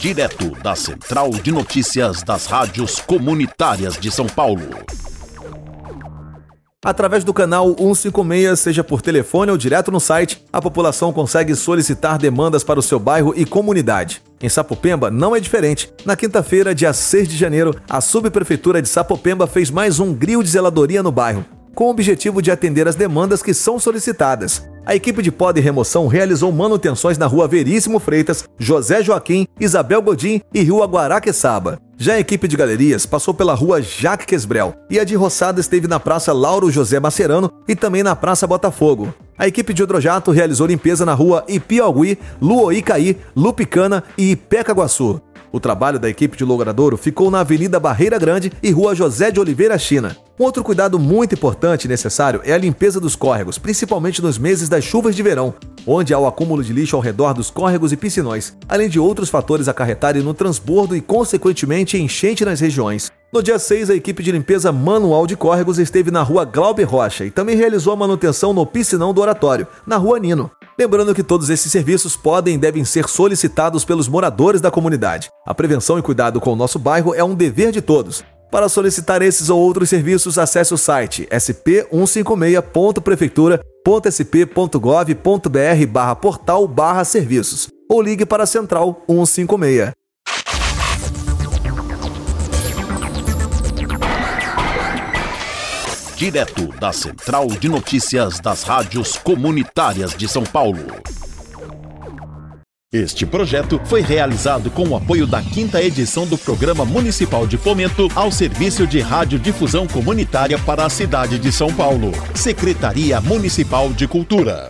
Direto da Central de Notícias das Rádios Comunitárias de São Paulo. Através do canal 156, seja por telefone ou direto no site, a população consegue solicitar demandas para o seu bairro e comunidade. Em Sapopemba não é diferente. Na quinta-feira, dia 6 de janeiro, a subprefeitura de Sapopemba fez mais um grill de zeladoria no bairro, com o objetivo de atender as demandas que são solicitadas. A equipe de poda e remoção realizou manutenções na rua Veríssimo Freitas, José Joaquim, Isabel Godin e Rua Guaraqueçaba. Já a equipe de galerias passou pela rua Jacques Quesbrel e a de roçada esteve na Praça Lauro José Macerano e também na Praça Botafogo. A equipe de hidrojato realizou limpeza na rua Ipiauí, Luoicaí, Lupicana e Ipecaguaçu. O trabalho da equipe de logradouro ficou na Avenida Barreira Grande e Rua José de Oliveira China. Um outro cuidado muito importante e necessário é a limpeza dos córregos, principalmente nos meses das chuvas de verão, onde há o acúmulo de lixo ao redor dos córregos e piscinões, além de outros fatores acarretarem no transbordo e, consequentemente, enchente nas regiões. No dia 6, a equipe de limpeza manual de córregos esteve na rua Glauber Rocha e também realizou a manutenção no piscinão do oratório, na rua Nino. Lembrando que todos esses serviços podem e devem ser solicitados pelos moradores da comunidade. A prevenção e cuidado com o nosso bairro é um dever de todos. Para solicitar esses ou outros serviços, acesse o site sp156.prefeitura.sp.gov.br barra portal barra serviços ou ligue para a Central 156. Direto da Central de Notícias das Rádios Comunitárias de São Paulo. Este projeto foi realizado com o apoio da quinta edição do Programa Municipal de Fomento ao Serviço de Radiodifusão Comunitária para a cidade de São Paulo. Secretaria Municipal de Cultura.